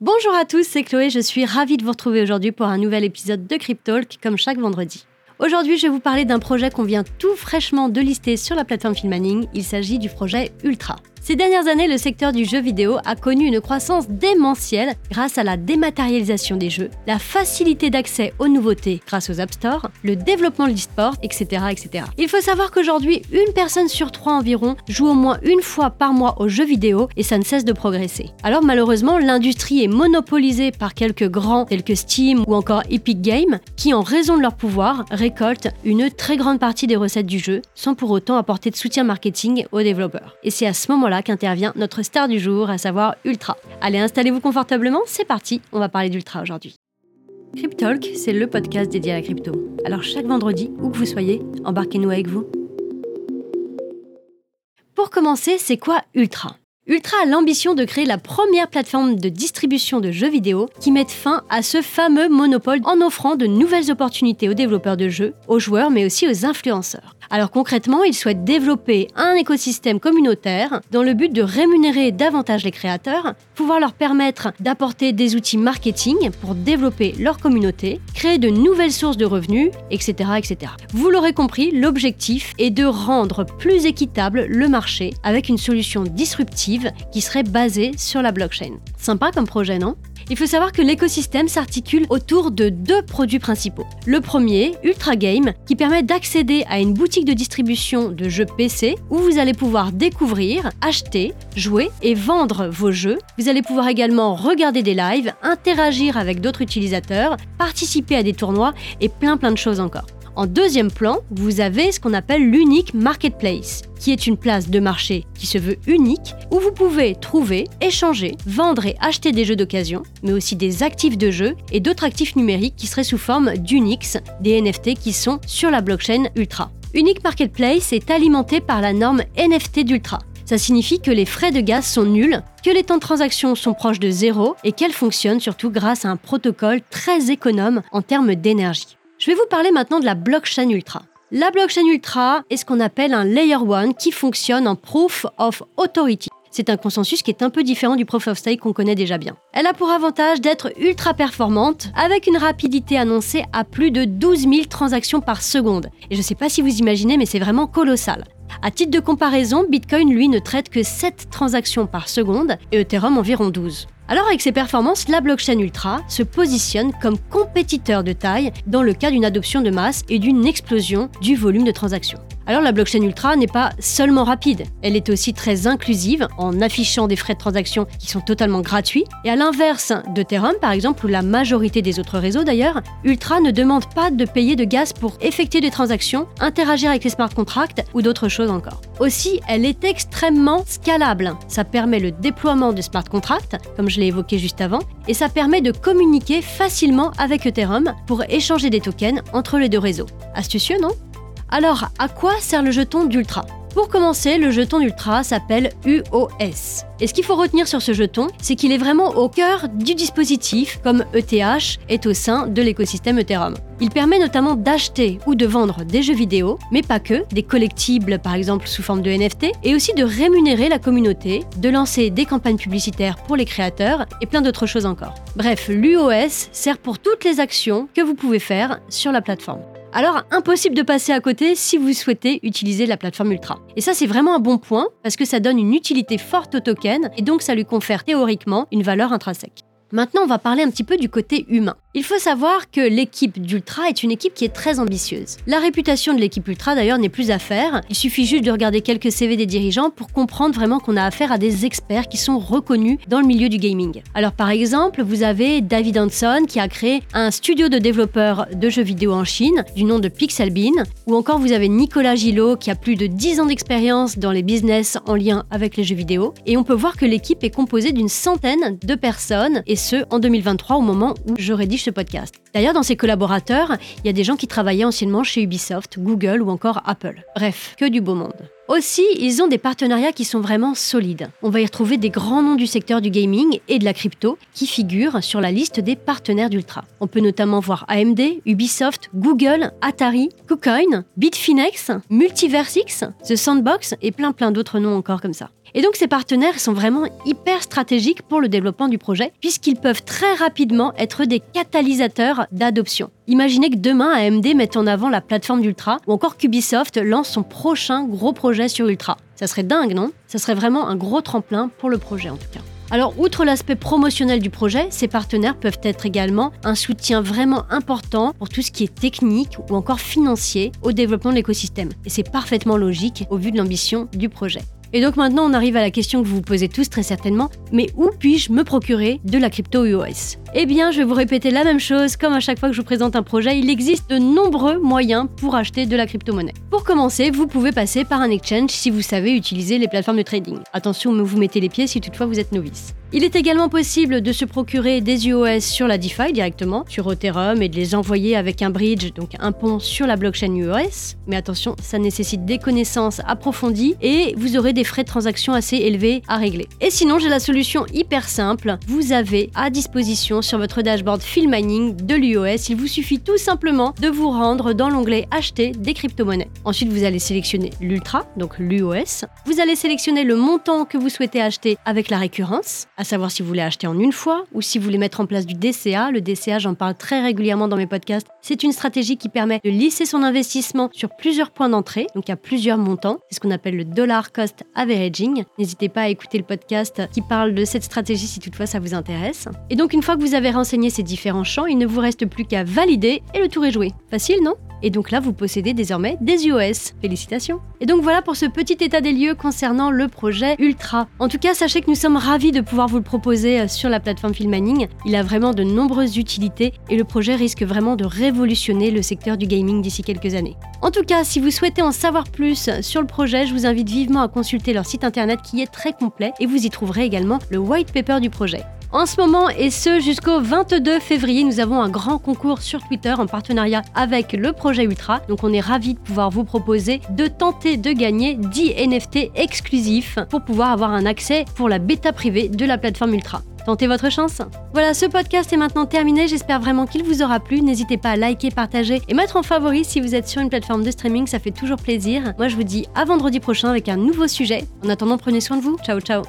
Bonjour à tous, c'est Chloé, je suis ravie de vous retrouver aujourd'hui pour un nouvel épisode de Cryptalk comme chaque vendredi. Aujourd'hui, je vais vous parler d'un projet qu'on vient tout fraîchement de lister sur la plateforme Filmaning. Il s'agit du projet Ultra. Ces dernières années, le secteur du jeu vidéo a connu une croissance démentielle grâce à la dématérialisation des jeux, la facilité d'accès aux nouveautés grâce aux App Store, le développement de l'e-sport, etc., etc. Il faut savoir qu'aujourd'hui, une personne sur trois environ joue au moins une fois par mois aux jeux vidéo et ça ne cesse de progresser. Alors malheureusement, l'industrie est monopolisée par quelques grands tels que Steam ou encore Epic Games qui, en raison de leur pouvoir, récoltent une très grande partie des recettes du jeu sans pour autant apporter de soutien marketing aux développeurs. Et c'est à ce moment-là qu'intervient notre star du jour, à savoir Ultra. Allez, installez-vous confortablement, c'est parti, on va parler d'Ultra aujourd'hui. Cryptalk, c'est le podcast dédié à la crypto. Alors chaque vendredi, où que vous soyez, embarquez-nous avec vous. Pour commencer, c'est quoi Ultra? Ultra a l'ambition de créer la première plateforme de distribution de jeux vidéo qui mette fin à ce fameux monopole en offrant de nouvelles opportunités aux développeurs de jeux, aux joueurs mais aussi aux influenceurs. Alors concrètement, il souhaite développer un écosystème communautaire dans le but de rémunérer davantage les créateurs, pouvoir leur permettre d'apporter des outils marketing pour développer leur communauté, créer de nouvelles sources de revenus, etc. etc. Vous l'aurez compris, l'objectif est de rendre plus équitable le marché avec une solution disruptive qui serait basée sur la blockchain. Sympa comme projet, non? Il faut savoir que l'écosystème s'articule autour de deux produits principaux. Le premier, Ultra Game, qui permet d'accéder à une boutique de distribution de jeux PC où vous allez pouvoir découvrir, acheter, jouer et vendre vos jeux. Vous allez pouvoir également regarder des lives, interagir avec d'autres utilisateurs, participer à des tournois et plein plein de choses encore. En deuxième plan, vous avez ce qu'on appelle l'unique marketplace, qui est une place de marché qui se veut unique, où vous pouvez trouver, échanger, vendre et acheter des jeux d'occasion, mais aussi des actifs de jeu et d'autres actifs numériques qui seraient sous forme d'Unix, des NFT qui sont sur la blockchain Ultra. Unique Marketplace est alimenté par la norme NFT d'Ultra. Ça signifie que les frais de gaz sont nuls, que les temps de transaction sont proches de zéro et qu'elle fonctionne surtout grâce à un protocole très économe en termes d'énergie. Je vais vous parler maintenant de la blockchain Ultra. La blockchain Ultra est ce qu'on appelle un Layer 1 qui fonctionne en Proof of Authority. C'est un consensus qui est un peu différent du Proof of Stake qu'on connaît déjà bien. Elle a pour avantage d'être ultra performante, avec une rapidité annoncée à plus de 12 000 transactions par seconde. Et je ne sais pas si vous imaginez, mais c'est vraiment colossal. À titre de comparaison, Bitcoin, lui, ne traite que 7 transactions par seconde et Ethereum environ 12. Alors avec ses performances, la blockchain Ultra se positionne comme compétiteur de taille dans le cas d'une adoption de masse et d'une explosion du volume de transactions. Alors la blockchain Ultra n'est pas seulement rapide, elle est aussi très inclusive en affichant des frais de transaction qui sont totalement gratuits. Et à l'inverse d'Ethereum par exemple, ou la majorité des autres réseaux d'ailleurs, Ultra ne demande pas de payer de gaz pour effectuer des transactions, interagir avec les smart contracts ou d'autres choses encore. Aussi, elle est extrêmement scalable. Ça permet le déploiement de smart contracts, comme je l'ai évoqué juste avant, et ça permet de communiquer facilement avec Ethereum pour échanger des tokens entre les deux réseaux. Astucieux, non? Alors, à quoi sert le jeton d'Ultra? Pour commencer, le jeton Ultra s'appelle UOS. Et ce qu'il faut retenir sur ce jeton, c'est qu'il est vraiment au cœur du dispositif, comme ETH est au sein de l'écosystème Ethereum. Il permet notamment d'acheter ou de vendre des jeux vidéo, mais pas que, des collectibles par exemple sous forme de NFT, et aussi de rémunérer la communauté, de lancer des campagnes publicitaires pour les créateurs et plein d'autres choses encore. Bref, l'UOS sert pour toutes les actions que vous pouvez faire sur la plateforme. Alors impossible de passer à côté si vous souhaitez utiliser la plateforme Ultra. Et ça c'est vraiment un bon point parce que ça donne une utilité forte au token et donc ça lui confère théoriquement une valeur intrinsèque. Maintenant, on va parler un petit peu du côté humain. Il faut savoir que l'équipe d'Ultra est une équipe qui est très ambitieuse. La réputation de l'équipe Ultra d'ailleurs n'est plus à faire. Il suffit juste de regarder quelques CV des dirigeants pour comprendre vraiment qu'on a affaire à des experts qui sont reconnus dans le milieu du gaming. Alors par exemple, vous avez David Hanson qui a créé un studio de développeurs de jeux vidéo en Chine du nom de Pixelbean, ou encore vous avez Nicolas Gillot qui a plus de 10 ans d'expérience dans les business en lien avec les jeux vidéo. Et on peut voir que l'équipe est composée d'une centaine de personnes et ce en 2023 au moment où je rédige ce podcast. D'ailleurs, dans ses collaborateurs, il y a des gens qui travaillaient anciennement chez Ubisoft, Google ou encore Apple. Bref, que du beau monde. Aussi, ils ont des partenariats qui sont vraiment solides. On va y retrouver des grands noms du secteur du gaming et de la crypto qui figurent sur la liste des partenaires d'Ultra. On peut notamment voir AMD, Ubisoft, Google, Atari, KuCoin, Bitfinex, Multiversix, The Sandbox et plein plein d'autres noms encore comme ça. Et donc ces partenaires sont vraiment hyper stratégiques pour le développement du projet, puisqu'ils peuvent très rapidement être des catalysateurs d'adoption. Imaginez que demain AMD mette en avant la plateforme d'Ultra, ou encore qu'Ubisoft lance son prochain gros projet sur Ultra. Ça serait dingue, non? Ça serait vraiment un gros tremplin pour le projet en tout cas. Alors, outre l'aspect promotionnel du projet, ces partenaires peuvent être également un soutien vraiment important pour tout ce qui est technique ou encore financier au développement de l'écosystème. Et c'est parfaitement logique au vu de l'ambition du projet. Et donc maintenant, on arrive à la question que vous vous posez tous très certainement, mais où puis-je me procurer de la crypto UOS Eh bien, je vais vous répéter la même chose, comme à chaque fois que je vous présente un projet, il existe de nombreux moyens pour acheter de la crypto-monnaie. Pour commencer, vous pouvez passer par un exchange si vous savez utiliser les plateformes de trading. Attention, vous mettez les pieds si toutefois vous êtes novice. Il est également possible de se procurer des UOS sur la DeFi directement, sur Ethereum, et de les envoyer avec un bridge, donc un pont sur la blockchain UOS. Mais attention, ça nécessite des connaissances approfondies et vous aurez des frais de transaction assez élevés à régler. Et sinon, j'ai la solution hyper simple. Vous avez à disposition sur votre dashboard Field Mining de l'UOS, il vous suffit tout simplement de vous rendre dans l'onglet Acheter des crypto-monnaies. Ensuite, vous allez sélectionner l'Ultra, donc l'UOS. Vous allez sélectionner le montant que vous souhaitez acheter avec la récurrence à savoir si vous voulez acheter en une fois ou si vous voulez mettre en place du DCA. Le DCA, j'en parle très régulièrement dans mes podcasts. C'est une stratégie qui permet de lisser son investissement sur plusieurs points d'entrée, donc à plusieurs montants. C'est ce qu'on appelle le dollar cost averaging. N'hésitez pas à écouter le podcast qui parle de cette stratégie si toutefois ça vous intéresse. Et donc une fois que vous avez renseigné ces différents champs, il ne vous reste plus qu'à valider et le tour est joué. Facile, non? Et donc là, vous possédez désormais des UOS. Félicitations. Et donc voilà pour ce petit état des lieux concernant le projet Ultra. En tout cas, sachez que nous sommes ravis de pouvoir vous le proposer euh, sur la plateforme Filmmanning. Il a vraiment de nombreuses utilités et le projet risque vraiment de révolutionner le secteur du gaming d'ici quelques années. En tout cas, si vous souhaitez en savoir plus sur le projet, je vous invite vivement à consulter leur site internet qui est très complet et vous y trouverez également le white paper du projet. En ce moment, et ce jusqu'au 22 février, nous avons un grand concours sur Twitter en partenariat avec le projet Ultra. Donc on est ravis de pouvoir vous proposer de tenter de gagner 10 NFT exclusifs pour pouvoir avoir un accès pour la bêta privée de la plateforme Ultra. Tentez votre chance. Voilà, ce podcast est maintenant terminé. J'espère vraiment qu'il vous aura plu. N'hésitez pas à liker, partager et mettre en favori si vous êtes sur une plateforme de streaming. Ça fait toujours plaisir. Moi, je vous dis à vendredi prochain avec un nouveau sujet. En attendant, prenez soin de vous. Ciao, ciao.